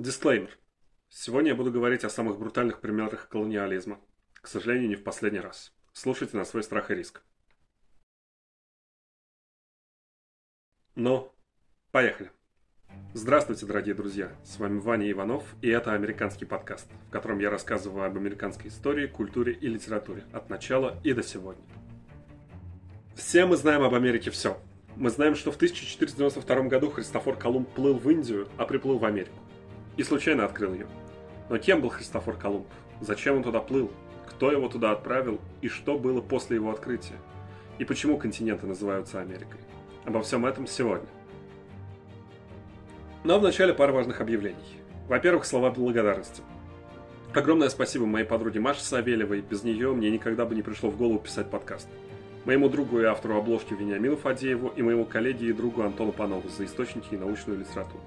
Дисклеймер. Сегодня я буду говорить о самых брутальных примерах колониализма. К сожалению, не в последний раз. Слушайте на свой страх и риск. Ну, поехали. Здравствуйте, дорогие друзья! С вами Ваня Иванов, и это американский подкаст, в котором я рассказываю об американской истории, культуре и литературе от начала и до сегодня. Все мы знаем об Америке все. Мы знаем, что в 1492 году Христофор Колумб плыл в Индию, а приплыл в Америку. И случайно открыл ее. Но кем был Христофор Колумб? Зачем он туда плыл? Кто его туда отправил? И что было после его открытия? И почему континенты называются Америкой? Обо всем этом сегодня. Но вначале пара важных объявлений. Во-первых, слова благодарности. Огромное спасибо моей подруге Маше Савельевой. Без нее мне никогда бы не пришло в голову писать подкаст. Моему другу и автору обложки Вениамину Фадееву и моему коллеге и другу Антону Панову за источники и научную литературу.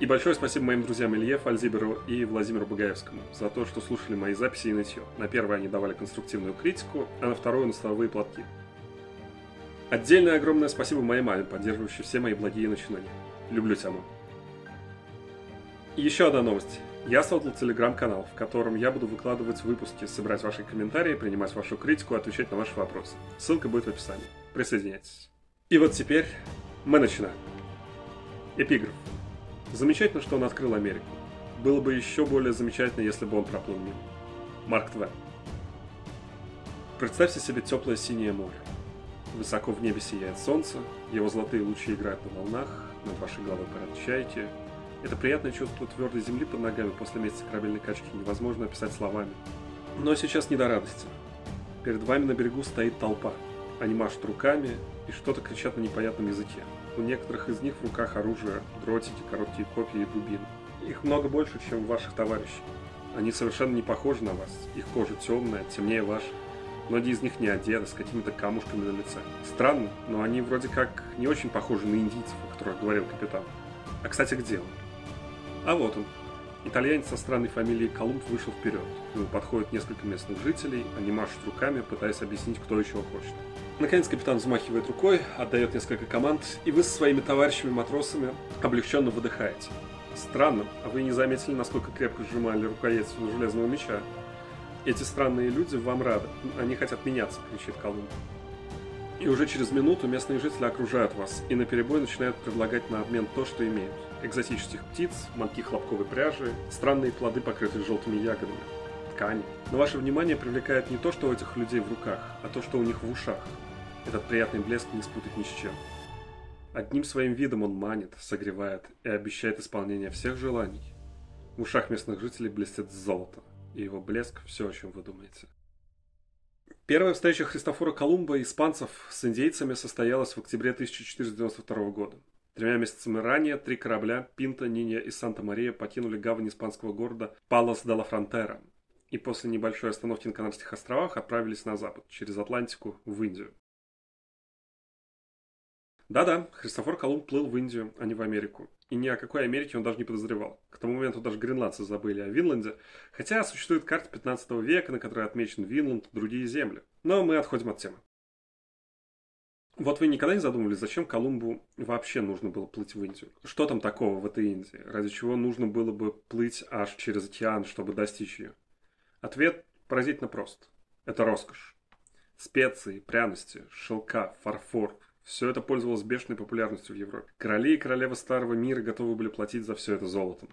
И большое спасибо моим друзьям Илье Фальзиберу и Владимиру Багаевскому за то, что слушали мои записи и нытье. На первое они давали конструктивную критику, а на вторую на столовые платки. Отдельное огромное спасибо моей маме, поддерживающей все мои благие начинания. Люблю тебя, мам. Еще одна новость. Я создал телеграм-канал, в котором я буду выкладывать выпуски, собирать ваши комментарии, принимать вашу критику, отвечать на ваши вопросы. Ссылка будет в описании. Присоединяйтесь. И вот теперь мы начинаем. Эпиграф. Замечательно, что он открыл Америку. Было бы еще более замечательно, если бы он проплыл мимо. Марк Твен. Представьте себе теплое синее море. Высоко в небе сияет солнце, его золотые лучи играют на волнах, над вашей головой парят чайки, это приятное чувство твердой земли под ногами после месяца корабельной качки невозможно описать словами. Но сейчас не до радости. Перед вами на берегу стоит толпа. Они машут руками и что-то кричат на непонятном языке. У некоторых из них в руках оружие, дротики, короткие копья и дубины. Их много больше, чем ваших товарищей. Они совершенно не похожи на вас. Их кожа темная, темнее вашей. Многие из них не одеты, с какими-то камушками на лице. Странно, но они вроде как не очень похожи на индийцев, о которых говорил капитан. А кстати, где он? А вот он. Итальянец со странной фамилией Колумб вышел вперед. К нему подходят несколько местных жителей, они машут руками, пытаясь объяснить, кто еще хочет. Наконец капитан взмахивает рукой, отдает несколько команд, и вы со своими товарищами-матросами облегченно выдыхаете. Странно, а вы не заметили, насколько крепко сжимали рукоять железного меча? Эти странные люди вам рады, они хотят меняться, кричит Колумб. И уже через минуту местные жители окружают вас и на перебой начинают предлагать на обмен то, что имеют экзотических птиц, мотки хлопковой пряжи, странные плоды, покрытые желтыми ягодами, ткани. Но ваше внимание привлекает не то, что у этих людей в руках, а то, что у них в ушах. Этот приятный блеск не спутать ни с чем. Одним своим видом он манит, согревает и обещает исполнение всех желаний. В ушах местных жителей блестит золото, и его блеск – все, о чем вы думаете. Первая встреча Христофора Колумба и испанцев с индейцами состоялась в октябре 1492 года. Тремя месяцами ранее три корабля Пинта, Нинья и Санта-Мария покинули гавань испанского города Палас де ла Фронтера и после небольшой остановки на Канарских островах отправились на запад, через Атлантику, в Индию. Да-да, Христофор Колумб плыл в Индию, а не в Америку. И ни о какой Америке он даже не подозревал. К тому моменту даже гренландцы забыли о Винланде, хотя существует карта 15 века, на которой отмечен Винланд и другие земли. Но мы отходим от темы. Вот вы никогда не задумывались, зачем Колумбу вообще нужно было плыть в Индию? Что там такого в этой Индии? Ради чего нужно было бы плыть аж через океан, чтобы достичь ее? Ответ поразительно прост. Это роскошь. Специи, пряности, шелка, фарфор – все это пользовалось бешеной популярностью в Европе. Короли и королевы Старого Мира готовы были платить за все это золотом.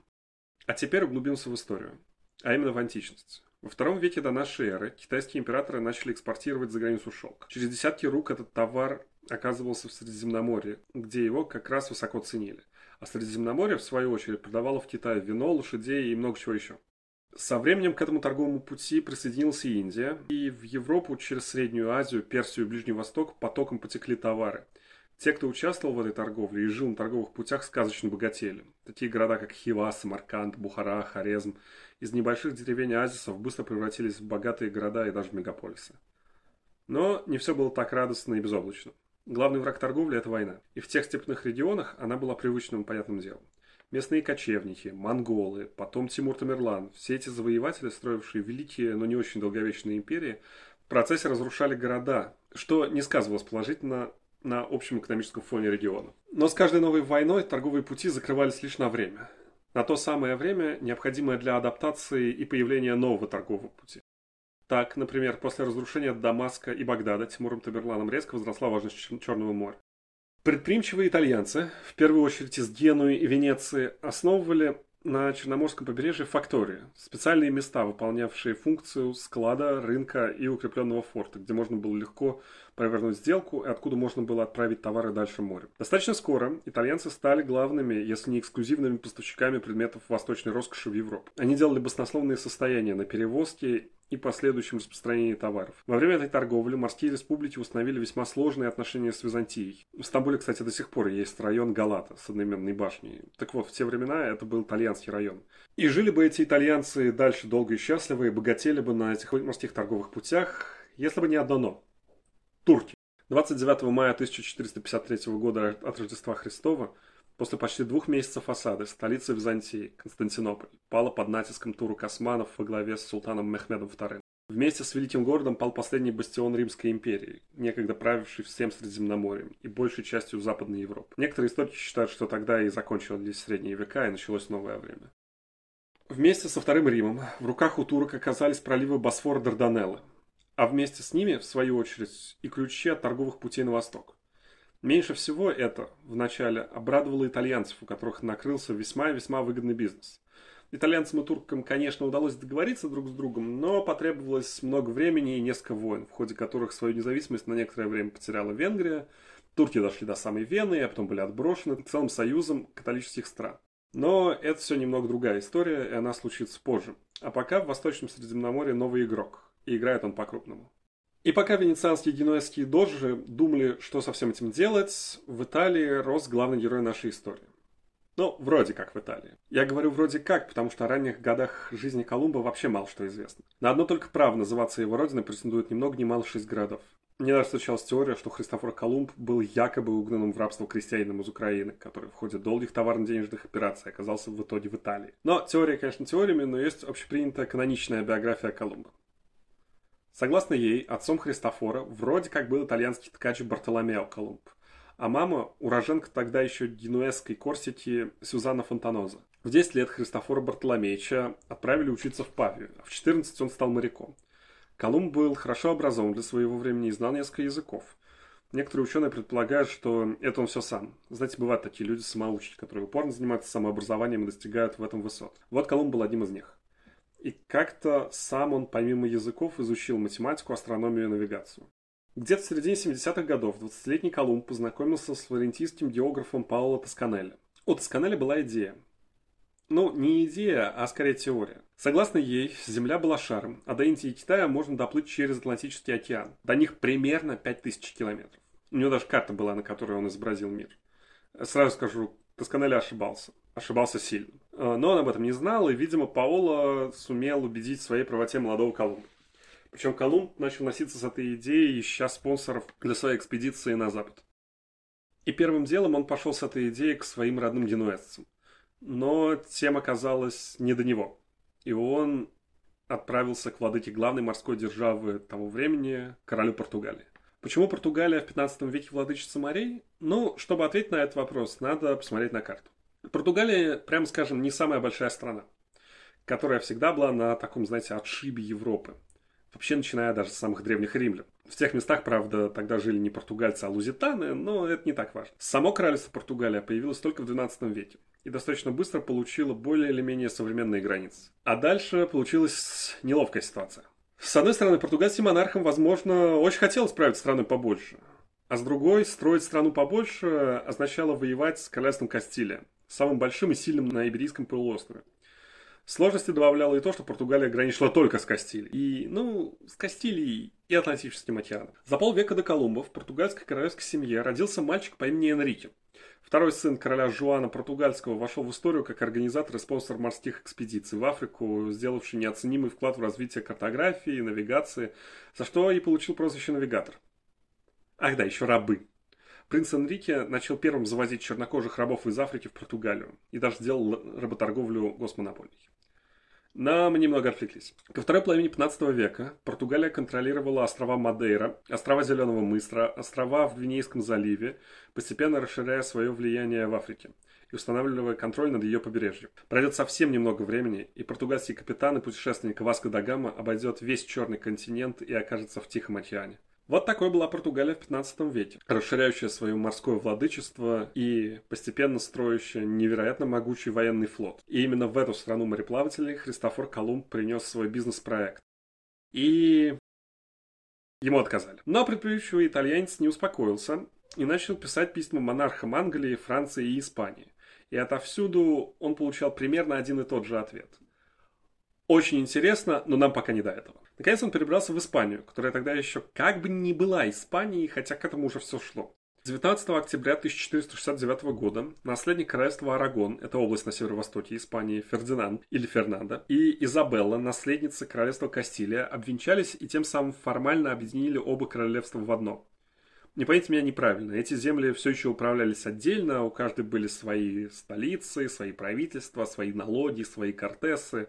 А теперь углубимся в историю, а именно в античность. Во втором веке до нашей эры китайские императоры начали экспортировать за границу шелк. Через десятки рук этот товар оказывался в Средиземноморье, где его как раз высоко ценили. А Средиземноморье, в свою очередь, продавало в Китае вино, лошадей и много чего еще. Со временем к этому торговому пути присоединилась и Индия, и в Европу через Среднюю Азию, Персию и Ближний Восток потоком потекли товары. Те, кто участвовал в этой торговле и жил на торговых путях, сказочно богатели. Такие города, как Хива, Самарканд, Бухара, Хорезм, из небольших деревень оазисов быстро превратились в богатые города и даже мегаполисы. Но не все было так радостно и безоблачно. Главный враг торговли – это война. И в тех степных регионах она была привычным и понятным делом. Местные кочевники, монголы, потом Тимур Тамерлан, все эти завоеватели, строившие великие, но не очень долговечные империи, в процессе разрушали города, что не сказывалось положительно на общем экономическом фоне региона. Но с каждой новой войной торговые пути закрывались лишь на время. На то самое время необходимое для адаптации и появления нового торгового пути. Так, например, после разрушения Дамаска и Багдада Тимуром Таберланом резко возросла важность Черного моря. Предприимчивые итальянцы, в первую очередь из Генуи и Венеции, основывали на Черноморском побережье фактории, специальные места, выполнявшие функцию склада, рынка и укрепленного форта, где можно было легко провернуть сделку и откуда можно было отправить товары дальше морем. Достаточно скоро итальянцы стали главными, если не эксклюзивными поставщиками предметов восточной роскоши в Европу. Они делали баснословные состояния на перевозке и последующем распространении товаров. Во время этой торговли морские республики установили весьма сложные отношения с Византией. В Стамбуле, кстати, до сих пор есть район Галата с одноименной башней. Так вот, в те времена это был итальянский район. И жили бы эти итальянцы дальше долго и счастливо, и богатели бы на этих морских торговых путях, если бы не одно «но». Турки. 29 мая 1453 года от Рождества Христова После почти двух месяцев осады столица Византии, Константинополь, пала под натиском турок османов во главе с султаном Мехмедом II. Вместе с великим городом пал последний бастион Римской империи, некогда правивший всем Средиземноморьем и большей частью Западной Европы. Некоторые историки считают, что тогда и закончились средние века и началось новое время. Вместе со Вторым Римом в руках у турок оказались проливы Босфора Дарданеллы, а вместе с ними, в свою очередь, и ключи от торговых путей на восток. Меньше всего это вначале обрадовало итальянцев, у которых накрылся весьма и весьма выгодный бизнес. Итальянцам и туркам, конечно, удалось договориться друг с другом, но потребовалось много времени и несколько войн, в ходе которых свою независимость на некоторое время потеряла Венгрия, турки дошли до самой Вены, а потом были отброшены целым союзом католических стран. Но это все немного другая история, и она случится позже. А пока в Восточном Средиземноморье новый игрок, и играет он по-крупному. И пока венецианские и генуэзские дожи думали, что со всем этим делать, в Италии рос главный герой нашей истории. Ну, вроде как в Италии. Я говорю вроде как, потому что о ранних годах жизни Колумба вообще мало что известно. На одно только право называться его родиной претендует ни много ни мало шесть городов. Мне даже встречалась теория, что Христофор Колумб был якобы угнанным в рабство крестьянином из Украины, который в ходе долгих товарно-денежных операций оказался в итоге в Италии. Но теория, конечно, теориями, но есть общепринятая каноничная биография Колумба. Согласно ей, отцом Христофора вроде как был итальянский ткач Бартоломео Колумб, а мама – уроженка тогда еще генуэзской Корсики Сюзанна Фонтаноза. В 10 лет Христофора Бартоломеича отправили учиться в Павию, а в 14 он стал моряком. Колумб был хорошо образован для своего времени и знал несколько языков. Некоторые ученые предполагают, что это он все сам. Знаете, бывают такие люди-самоучки, которые упорно занимаются самообразованием и достигают в этом высот. Вот Колумб был одним из них. И как-то сам он, помимо языков, изучил математику, астрономию и навигацию. Где-то в середине 70-х годов 20-летний Колумб познакомился с флорентийским географом Паоло Тосканелли. У Тосканелли была идея. Ну, не идея, а скорее теория. Согласно ей, Земля была шаром, а до Индии и Китая можно доплыть через Атлантический океан. До них примерно 5000 километров. У него даже карта была, на которой он изобразил мир. Сразу скажу, Тосканелли ошибался ошибался сильно. Э, но он об этом не знал, и, видимо, Паоло сумел убедить в своей правоте молодого Колумба. Причем Колумб начал носиться с этой идеей, ища спонсоров для своей экспедиции на запад. И первым делом он пошел с этой идеей к своим родным генуэзцам. Но тем оказалось не до него. И он отправился к владыке главной морской державы того времени, королю Португалии. Почему Португалия в 15 веке владычица морей? Ну, чтобы ответить на этот вопрос, надо посмотреть на карту. Португалия, прямо скажем, не самая большая страна, которая всегда была на таком, знаете, отшибе Европы. Вообще, начиная даже с самых древних римлян. В тех местах, правда, тогда жили не португальцы, а лузитаны, но это не так важно. Само королевство Португалия появилось только в XII веке и достаточно быстро получило более или менее современные границы. А дальше получилась неловкая ситуация. С одной стороны, португальским монархам, возможно, очень хотелось править страной побольше. А с другой, строить страну побольше означало воевать с королевством Кастилия, самым большим и сильным на Иберийском полуострове. Сложности добавляло и то, что Португалия граничила только с Кастилией. И, ну, с Кастилией и Атлантическим океаном. За полвека до Колумба в португальской королевской семье родился мальчик по имени Энрике. Второй сын короля Жуана Португальского вошел в историю как организатор и спонсор морских экспедиций в Африку, сделавший неоценимый вклад в развитие картографии и навигации, за что и получил прозвище «навигатор». Ах да, еще рабы. Принц Энрике начал первым завозить чернокожих рабов из Африки в Португалию и даже сделал работорговлю госмонополией. Но мы немного отвлеклись. Ко второй половине 15 века Португалия контролировала острова Мадейра, острова Зеленого мысра, острова в Гвинейском заливе, постепенно расширяя свое влияние в Африке и устанавливая контроль над ее побережьем. Пройдет совсем немного времени, и португальский капитан и путешественник Васко да Гама обойдет весь черный континент и окажется в Тихом океане. Вот такой была Португалия в 15 веке, расширяющая свое морское владычество и постепенно строящая невероятно могучий военный флот. И именно в эту страну мореплавателей Христофор Колумб принес свой бизнес-проект. И ему отказали. Но предприимчивый итальянец не успокоился и начал писать письма монархам Англии, Франции и Испании. И отовсюду он получал примерно один и тот же ответ. Очень интересно, но нам пока не до этого. Наконец он перебрался в Испанию, которая тогда еще как бы не была Испанией, хотя к этому уже все шло. 19 октября 1469 года наследник королевства Арагон, это область на северо-востоке Испании, Фердинанд или Фернандо, и Изабелла, наследница королевства Кастилия, обвенчались и тем самым формально объединили оба королевства в одно. Не поймите меня неправильно, эти земли все еще управлялись отдельно, у каждой были свои столицы, свои правительства, свои налоги, свои кортесы,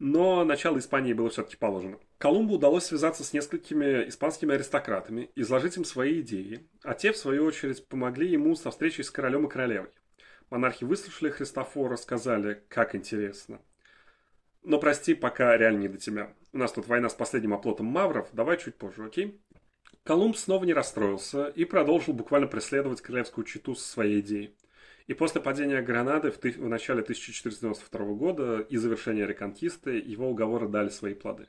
но начало Испании было все-таки положено. Колумбу удалось связаться с несколькими испанскими аристократами, изложить им свои идеи, а те, в свою очередь, помогли ему со встречей с королем и королевой. Монархи выслушали Христофора, сказали, как интересно. Но прости, пока реально не до тебя. У нас тут война с последним оплотом мавров, давай чуть позже, окей? Колумб снова не расстроился и продолжил буквально преследовать королевскую читу со своей идеей. И после падения Гранады в, в начале 1492 года и завершения реконкисты его уговоры дали свои плоды.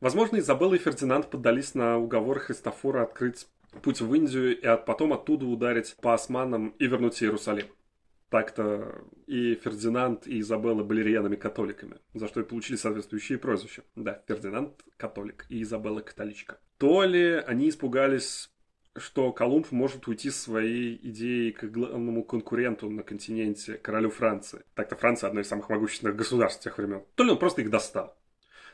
Возможно, Изабелла и Фердинанд поддались на уговоры Христофора открыть путь в Индию и от, потом оттуда ударить по османам и вернуть Иерусалим. Так-то и Фердинанд, и Изабелла были рьяными католиками, за что и получили соответствующие прозвища. Да, Фердинанд – католик, и Изабелла – католичка. То ли они испугались что Колумб может уйти с своей идеей к главному конкуренту на континенте, королю Франции. Так-то Франция одно из самых могущественных государств тех времен. То ли он просто их достал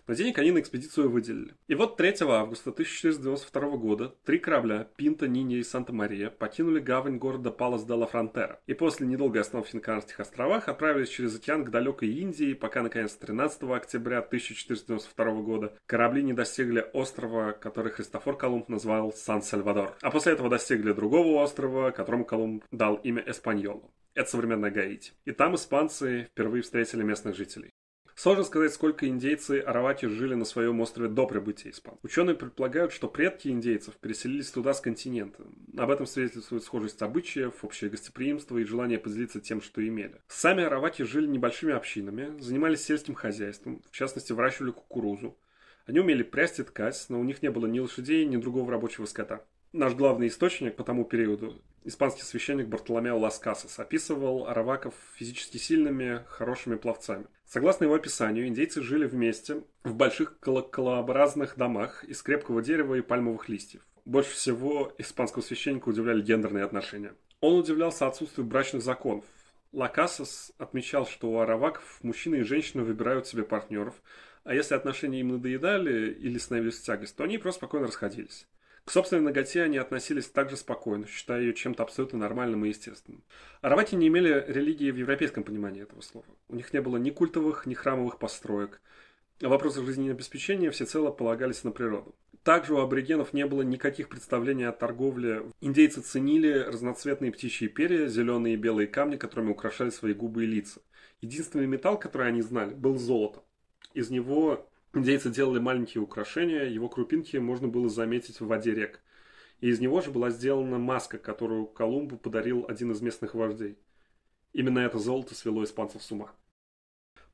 но денег они на экспедицию выделили. И вот 3 августа 1492 года три корабля Пинта, Нинья и Санта-Мария покинули гавань города Палас де ла Фронтера и после недолгой остановки на Канарских островах отправились через океан к далекой Индии, пока наконец 13 октября 1492 года корабли не достигли острова, который Христофор Колумб назвал Сан-Сальвадор. А после этого достигли другого острова, которому Колумб дал имя Эспаньолу. Это современная Гаити. И там испанцы впервые встретили местных жителей. Сложно сказать, сколько индейцы Аравати жили на своем острове до прибытия испанцев. Ученые предполагают, что предки индейцев переселились туда с континента. Об этом свидетельствует схожесть обычаев, общее гостеприимство и желание поделиться тем, что имели. Сами Аравати жили небольшими общинами, занимались сельским хозяйством, в частности выращивали кукурузу. Они умели прясть и ткать, но у них не было ни лошадей, ни другого рабочего скота. Наш главный источник по тому периоду, испанский священник Бартоломео Лас Касас, описывал араваков физически сильными, хорошими пловцами. Согласно его описанию, индейцы жили вместе в больших колоколообразных домах из крепкого дерева и пальмовых листьев. Больше всего испанского священника удивляли гендерные отношения. Он удивлялся отсутствию брачных законов. Лакасас отмечал, что у араваков мужчины и женщины выбирают себе партнеров, а если отношения им надоедали или становились в тягость, то они просто спокойно расходились. К собственной ноготе они относились также спокойно, считая ее чем-то абсолютно нормальным и естественным. Аравати не имели религии в европейском понимании этого слова. У них не было ни культовых, ни храмовых построек. Вопросы жизнеобеспечения всецело полагались на природу. Также у аборигенов не было никаких представлений о торговле. Индейцы ценили разноцветные птичьи перья, зеленые и белые камни, которыми украшали свои губы и лица. Единственный металл, который они знали, был золото. Из него Индейцы делали маленькие украшения, его крупинки можно было заметить в воде рек. И из него же была сделана маска, которую Колумбу подарил один из местных вождей. Именно это золото свело испанцев с ума.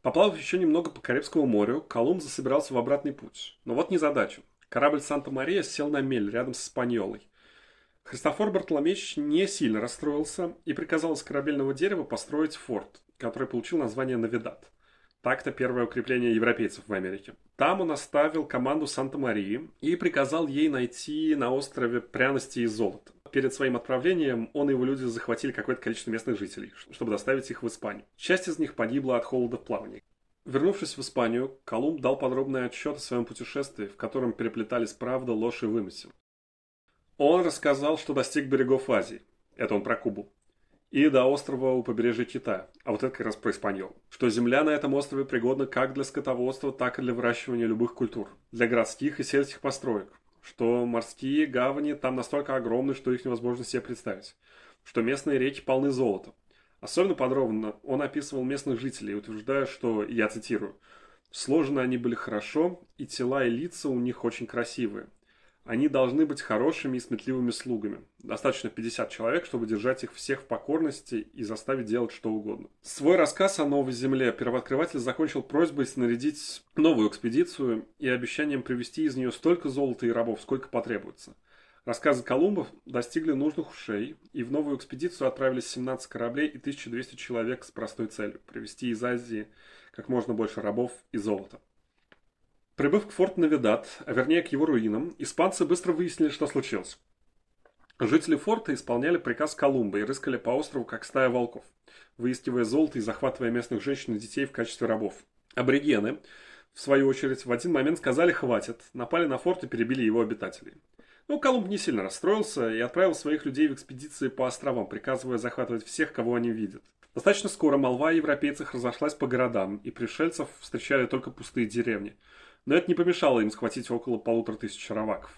Поплавав еще немного по Карибскому морю, Колумб засобирался в обратный путь. Но вот незадача. Корабль Санта-Мария сел на мель рядом с Испаньолой. Христофор Бартоломеич не сильно расстроился и приказал из корабельного дерева построить форт, который получил название Навидат. Так-то первое укрепление европейцев в Америке. Там он оставил команду Санта-Марии и приказал ей найти на острове пряности и золото. Перед своим отправлением он и его люди захватили какое-то количество местных жителей, чтобы доставить их в Испанию. Часть из них погибла от холода в плавании. Вернувшись в Испанию, Колумб дал подробный отчет о своем путешествии, в котором переплетались правда, ложь и вымысел. Он рассказал, что достиг берегов Азии. Это он про Кубу и до острова у побережья Китая. А вот это как раз про Испаньол. Что земля на этом острове пригодна как для скотоводства, так и для выращивания любых культур. Для городских и сельских построек. Что морские гавани там настолько огромны, что их невозможно себе представить. Что местные реки полны золота. Особенно подробно он описывал местных жителей, утверждая, что, я цитирую, «Сложены они были хорошо, и тела и лица у них очень красивые. Они должны быть хорошими и сметливыми слугами. Достаточно 50 человек, чтобы держать их всех в покорности и заставить делать что угодно. Свой рассказ о Новой Земле первооткрыватель закончил просьбой снарядить новую экспедицию и обещанием привезти из нее столько золота и рабов, сколько потребуется. Рассказы Колумба достигли нужных ушей, и в новую экспедицию отправились 17 кораблей и 1200 человек с простой целью – привезти из Азии как можно больше рабов и золота. Прибыв к форту Навидат, а вернее к его руинам, испанцы быстро выяснили, что случилось. Жители форта исполняли приказ Колумба и рыскали по острову, как стая волков, выискивая золото и захватывая местных женщин и детей в качестве рабов. Аборигены, в свою очередь, в один момент сказали «хватит», напали на форт и перебили его обитателей. Но Колумб не сильно расстроился и отправил своих людей в экспедиции по островам, приказывая захватывать всех, кого они видят. Достаточно скоро молва о европейцах разошлась по городам, и пришельцев встречали только пустые деревни – но это не помешало им схватить около полутора тысяч раваков.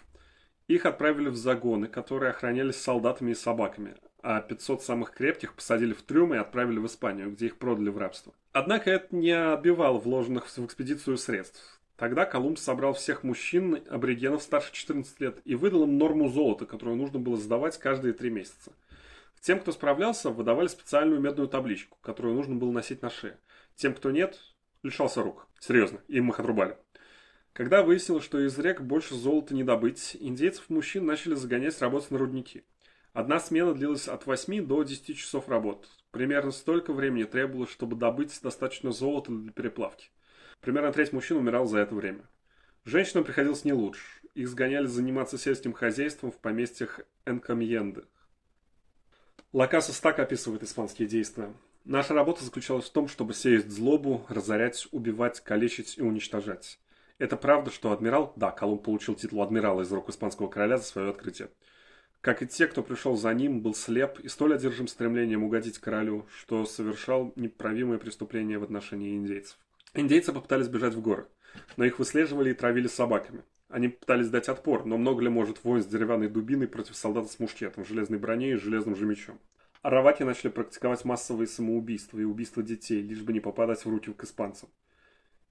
Их отправили в загоны, которые охранялись солдатами и собаками, а 500 самых крепких посадили в трюмы и отправили в Испанию, где их продали в рабство. Однако это не отбивало вложенных в экспедицию средств. Тогда Колумб собрал всех мужчин, аборигенов старше 14 лет, и выдал им норму золота, которую нужно было сдавать каждые три месяца. Тем, кто справлялся, выдавали специальную медную табличку, которую нужно было носить на шее. Тем, кто нет, лишался рук. Серьезно, им их отрубали. Когда выяснилось, что из рек больше золота не добыть, индейцев-мужчин начали загонять работать на рудники. Одна смена длилась от 8 до 10 часов работ. Примерно столько времени требовалось, чтобы добыть достаточно золота для переплавки. Примерно треть мужчин умирал за это время. Женщинам приходилось не лучше. Их сгоняли заниматься сельским хозяйством в поместьях Энкамьенды. Лакасос так описывает испанские действия. Наша работа заключалась в том, чтобы сеять злобу, разорять, убивать, калечить и уничтожать. Это правда, что адмирал... Да, Колумб получил титул адмирала из рук испанского короля за свое открытие. Как и те, кто пришел за ним, был слеп и столь одержим стремлением угодить королю, что совершал неправимое преступление в отношении индейцев. Индейцы попытались бежать в горы, но их выслеживали и травили собаками. Они пытались дать отпор, но много ли может воин с деревянной дубиной против солдата с мушкетом, железной броней и железным же мечом? Араваки начали практиковать массовые самоубийства и убийства детей, лишь бы не попадать в руки к испанцам.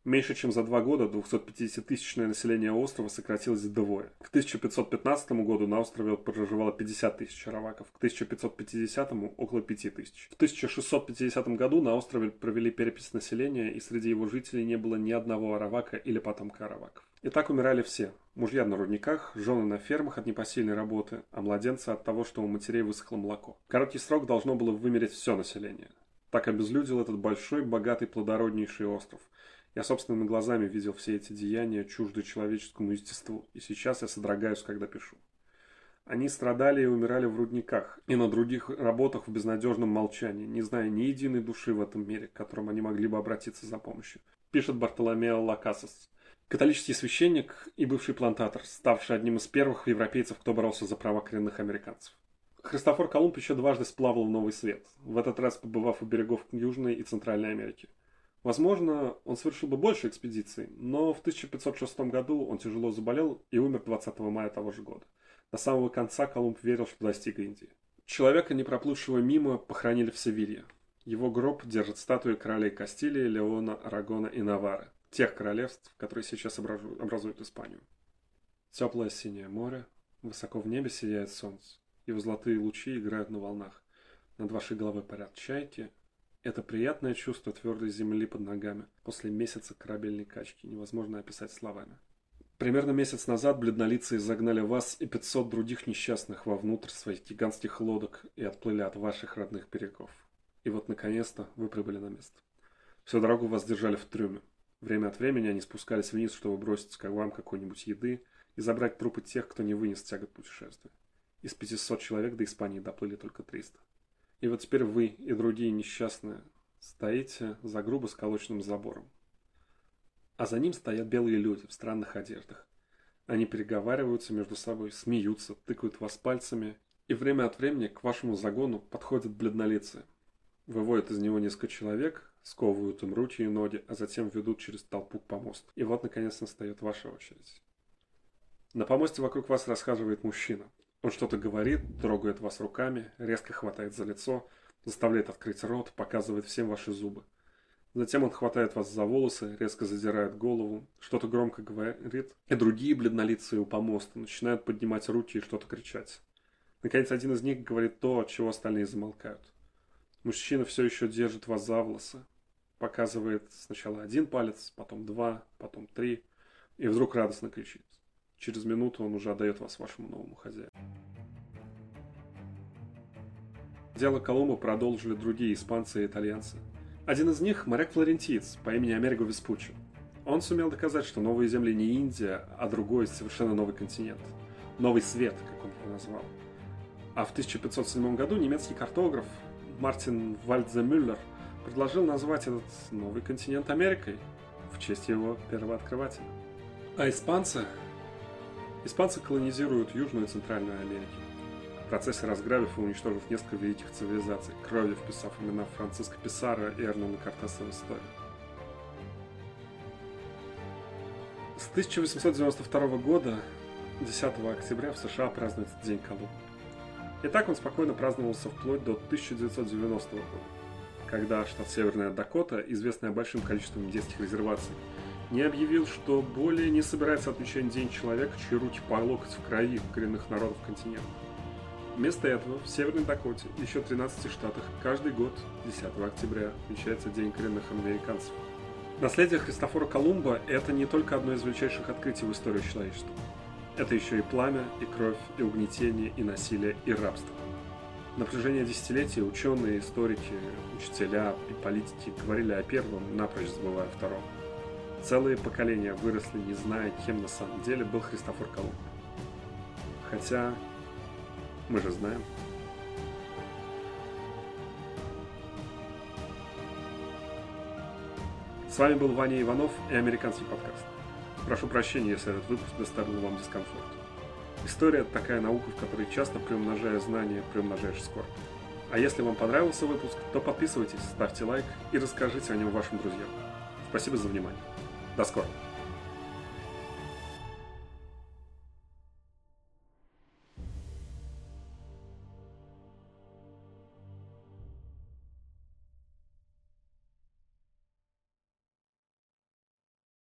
Меньше чем за два года 250-тысячное население острова сократилось вдвое. К 1515 году на острове проживало 50 тысяч араваков, к 1550 – около 5 тысяч. В 1650 году на острове провели перепись населения, и среди его жителей не было ни одного аравака или потомка араваков. И так умирали все. Мужья на рудниках, жены на фермах от непосильной работы, а младенцы от того, что у матерей высохло молоко. В короткий срок должно было вымереть все население. Так обезлюдил этот большой, богатый, плодороднейший остров – я собственными глазами видел все эти деяния, чуждые человеческому естеству, и сейчас я содрогаюсь, когда пишу. Они страдали и умирали в рудниках и на других работах в безнадежном молчании, не зная ни единой души в этом мире, к которому они могли бы обратиться за помощью. Пишет Бартоломео Лакасос. Католический священник и бывший плантатор, ставший одним из первых европейцев, кто боролся за права коренных американцев. Христофор Колумб еще дважды сплавал в Новый Свет, в этот раз побывав у берегов Южной и Центральной Америки. Возможно, он совершил бы больше экспедиций, но в 1506 году он тяжело заболел и умер 20 мая того же года. До самого конца Колумб верил, что достиг Индии. Человека, не проплывшего мимо, похоронили в Севилье. Его гроб держит статуи королей Кастилии, Леона, Арагона и Навары, тех королевств, которые сейчас образуют Испанию. Теплое синее море, высоко в небе сияет солнце, его золотые лучи играют на волнах. Над вашей головой парят чайки, это приятное чувство твердой земли под ногами после месяца корабельной качки невозможно описать словами. Примерно месяц назад бледнолицые загнали вас и 500 других несчастных вовнутрь своих гигантских лодок и отплыли от ваших родных берегов. И вот, наконец-то, вы прибыли на место. Всю дорогу вас держали в трюме. Время от времени они спускались вниз, чтобы бросить к вам какой-нибудь еды и забрать трупы тех, кто не вынес тягот путешествия. Из 500 человек до Испании доплыли только 300. И вот теперь вы и другие несчастные стоите за грубо сколоченным забором. А за ним стоят белые люди в странных одеждах. Они переговариваются между собой, смеются, тыкают вас пальцами И время от времени к вашему загону подходят бледнолицые. Выводят из него несколько человек, сковывают им руки и ноги, а затем ведут через толпу к помосту. И вот, наконец, настает ваша очередь. На помосте вокруг вас расхаживает мужчина. Он что-то говорит, трогает вас руками, резко хватает за лицо, заставляет открыть рот, показывает всем ваши зубы. Затем он хватает вас за волосы, резко задирает голову, что-то громко говорит, и другие бледнолицые у помоста начинают поднимать руки и что-то кричать. Наконец, один из них говорит то, от чего остальные замолкают. Мужчина все еще держит вас за волосы, показывает сначала один палец, потом два, потом три, и вдруг радостно кричит. Через минуту он уже отдает вас вашему новому хозяину. Дело Колумба продолжили другие испанцы и итальянцы – один из них – моряк-флорентиец по имени Америго Веспуччи. Он сумел доказать, что новые земли не Индия, а другой, совершенно новый континент. Новый свет, как он его назвал. А в 1507 году немецкий картограф Мартин Вальдземюллер предложил назвать этот новый континент Америкой в честь его первооткрывателя. А испанцы? Испанцы колонизируют Южную и Центральную Америку процессе разграбив и уничтожив несколько великих цивилизаций, кровью вписав имена Франциско Писаро и Эрнона Кортеса в историю. С 1892 года, 10 октября, в США празднуется День Колумба. И так он спокойно праздновался вплоть до 1990 года, когда штат Северная Дакота, известная большим количеством детских резерваций, не объявил, что более не собирается отмечать День человека, чьи руки по локоть в крови коренных народов континента. Вместо этого в Северной Дакоте и еще 13 штатах каждый год 10 октября отмечается День коренных американцев. Наследие Христофора Колумба – это не только одно из величайших открытий в истории человечества. Это еще и пламя, и кровь, и угнетение, и насилие, и рабство. На протяжении десятилетий ученые, историки, учителя и политики говорили о первом, напрочь забывая о втором. Целые поколения выросли, не зная, кем на самом деле был Христофор Колумб. Хотя мы же знаем. С вами был Ваня Иванов и Американский подкаст. Прошу прощения, если этот выпуск доставил вам дискомфорт. История – такая наука, в которой часто приумножая знания, приумножаешь скорбь. А если вам понравился выпуск, то подписывайтесь, ставьте лайк и расскажите о нем вашим друзьям. Спасибо за внимание. До скорого.